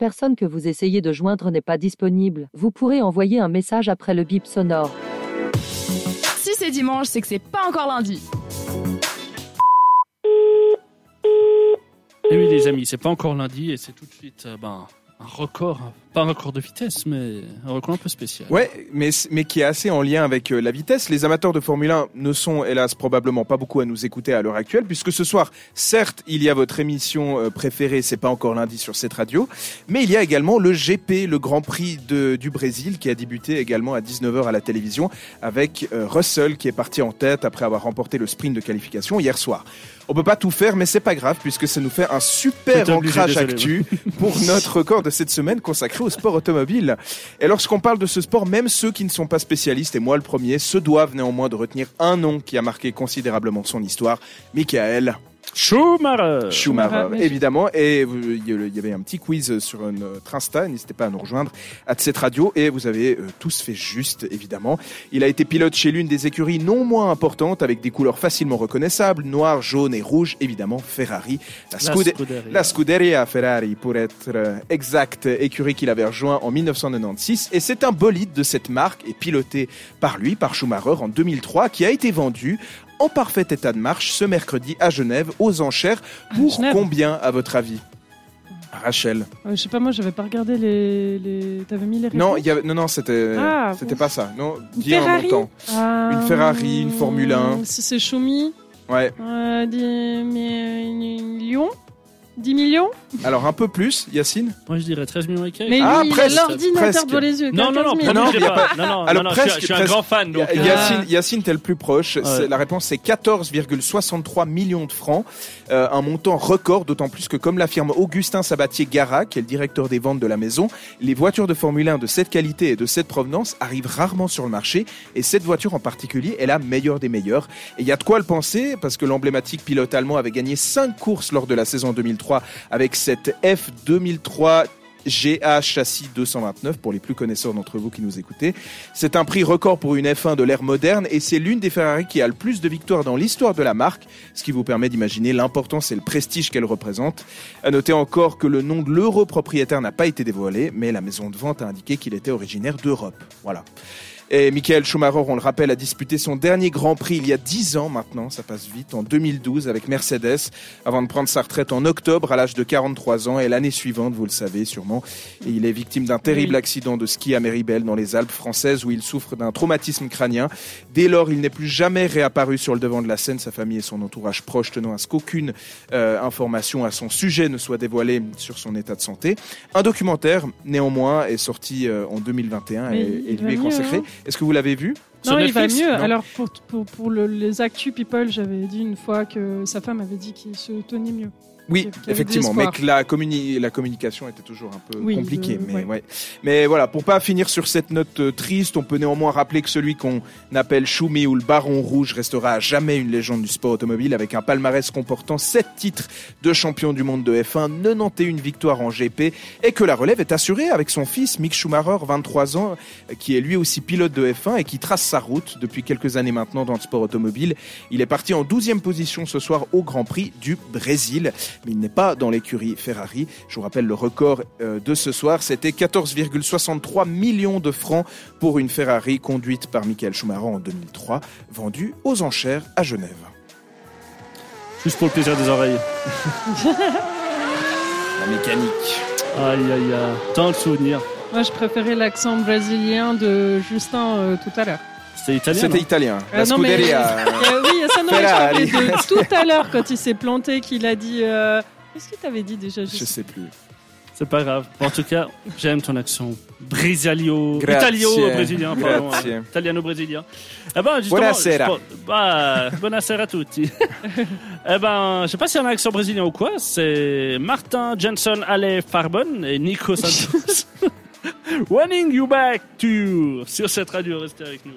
personne que vous essayez de joindre n'est pas disponible, vous pourrez envoyer un message après le bip sonore. Si c'est dimanche, c'est que c'est pas encore lundi. Et oui, les amis, c'est pas encore lundi et c'est tout de suite euh, ben, un record. Pas un record de vitesse, mais un record un peu spécial. Ouais, mais, mais qui est assez en lien avec euh, la vitesse. Les amateurs de Formule 1 ne sont hélas probablement pas beaucoup à nous écouter à l'heure actuelle, puisque ce soir, certes, il y a votre émission euh, préférée, c'est pas encore lundi sur cette radio, mais il y a également le GP, le Grand Prix de, du Brésil, qui a débuté également à 19h à la télévision, avec euh, Russell qui est parti en tête après avoir remporté le sprint de qualification hier soir. On peut pas tout faire, mais c'est pas grave puisque ça nous fait un super obligé, ancrage désolé, actu pour notre record de cette semaine consacré au sport automobile. Et lorsqu'on parle de ce sport, même ceux qui ne sont pas spécialistes, et moi le premier, se doivent néanmoins de retenir un nom qui a marqué considérablement son histoire, Michael Schumacher Schumacher, évidemment. Et il y avait un petit quiz sur notre Insta, n'hésitez pas à nous rejoindre à cette radio. Et vous avez euh, tous fait juste, évidemment. Il a été pilote chez l'une des écuries non moins importantes, avec des couleurs facilement reconnaissables, noir, jaune et rouge, évidemment Ferrari. La, La Scude- Scuderia. la Scuderia Ferrari, pour être euh, exact, écurie qu'il avait rejoint en 1996. Et c'est un bolide de cette marque, et piloté par lui, par Schumacher, en 2003, qui a été vendu en parfait état de marche ce mercredi à Genève, aux enchères. Pour Genève. combien, à votre avis Rachel? Euh, je sais pas, moi, j'avais pas regardé les. les... T'avais mis les réponses Non, il y avait, non, non, c'était, Ah, c'était pas ça. Non, Une dis un montant. Ah, Une Ferrari, une Formule 1. Si c'est Xiaomi, Ouais. euh, 10 millions 10 millions? Alors un peu plus, Yacine. Moi, je dirais 13 millions et quelques. Mais Ah, lui, il a presque, l'ordinateur devant les yeux. Non, non, non, 15 000. non, non, pas- non, non, Alors, non, non, je suis- presque, je suis un presque. grand fan. Donc, euh, Yacine, Yacine, t'es le plus proche. Ouais. C'est- La réponse, c'est 14,63 millions de francs. Euh, un montant record, d'autant plus que, comme l'affirme Augustin Sabatier-Gara, qui est le directeur des ventes de la maison, les voitures de Formule 1 de cette qualité et de cette provenance arrivent rarement sur le marché. Et cette voiture en particulier est la meilleure des meilleures. Et il y a de quoi le penser, parce que l'emblématique pilote allemand avait gagné 5 courses lors de la saison 2003 avec cette F2003 GA châssis 229 pour les plus connaisseurs d'entre vous qui nous écoutez. C'est un prix record pour une F1 de l'ère moderne et c'est l'une des Ferrari qui a le plus de victoires dans l'histoire de la marque, ce qui vous permet d'imaginer l'importance et le prestige qu'elle représente. À noter encore que le nom de l'euro propriétaire n'a pas été dévoilé, mais la maison de vente a indiqué qu'il était originaire d'Europe. Voilà. Et Michael Schumacher, on le rappelle, a disputé son dernier Grand Prix il y a 10 ans maintenant, ça passe vite, en 2012 avec Mercedes, avant de prendre sa retraite en octobre à l'âge de 43 ans. Et l'année suivante, vous le savez sûrement, et il est victime d'un terrible Oui. accident de ski à Méribel dans les Alpes françaises où il souffre d'un traumatisme crânien. Dès lors, il n'est plus jamais réapparu sur le devant de la scène, sa famille et son entourage proche tenant à ce qu'aucune euh, information à son sujet ne soit dévoilée sur son état de santé. Un documentaire, néanmoins, est sorti euh, en 2021 Mais et, lui est mieux, consacré. hein. Est-ce que vous l'avez vu? Non, il va mieux. Non. Alors, pour, pour, pour le- les Actu People, j'avais dit une fois que sa femme avait dit qu'il se tenait mieux. Oui, effectivement, mais que la, communi- la communication était toujours un peu Oui, compliquée. je- mais, ouais. ouais. mais voilà, pour pas finir sur cette note euh, triste, on peut néanmoins rappeler que celui qu'on appelle Choumi ou le Baron Rouge restera à jamais une légende du sport automobile avec un palmarès comportant 7 titres de champion du monde de F1, 91 victoires en GP et que la relève est assurée avec son fils Mick Schumacher, 23 ans, euh, qui est lui aussi pilote de F1 et qui trace sa route depuis quelques années maintenant dans le sport automobile. Il est parti en 12e position ce soir au Grand Prix du Brésil, mais il n'est pas dans l'écurie Ferrari. Je vous rappelle le record euh, de ce soir, c'était 14,63 millions de francs pour une Ferrari conduite par Michael Schumacher en 2003, vendue aux enchères à Genève. Juste pour le plaisir des oreilles. La mécanique. Aïe, aïe, aïe. Tant de souvenirs. Moi, je préférais l'accent brésilien de Justin euh, tout à l'heure. C'était italien. C'était italien. Euh, La non, mais- Scuderia. Euh, oui, ça, non, mais je Ferrari. parlais de tout à l'heure quand il s'est planté, qu'il a dit. euh, Qu'est-ce qu'il t'avait dit déjà Je sais plus. C'est pas grave. En tout cas, j'aime ton accent brésilio, Grazie. italio-brésilien, pardon. Grazie. hein. Italiano-brésilien. Eh ben, justement, Buonasera. je pense- Bah, buonasera a tutti. eh ben, je sais pas si y a un accent brésilien ou quoi. C'est Martin Jensen Ale Farbon et Nico Santos. Wanting you back to sur cette radio. Restez avec nous.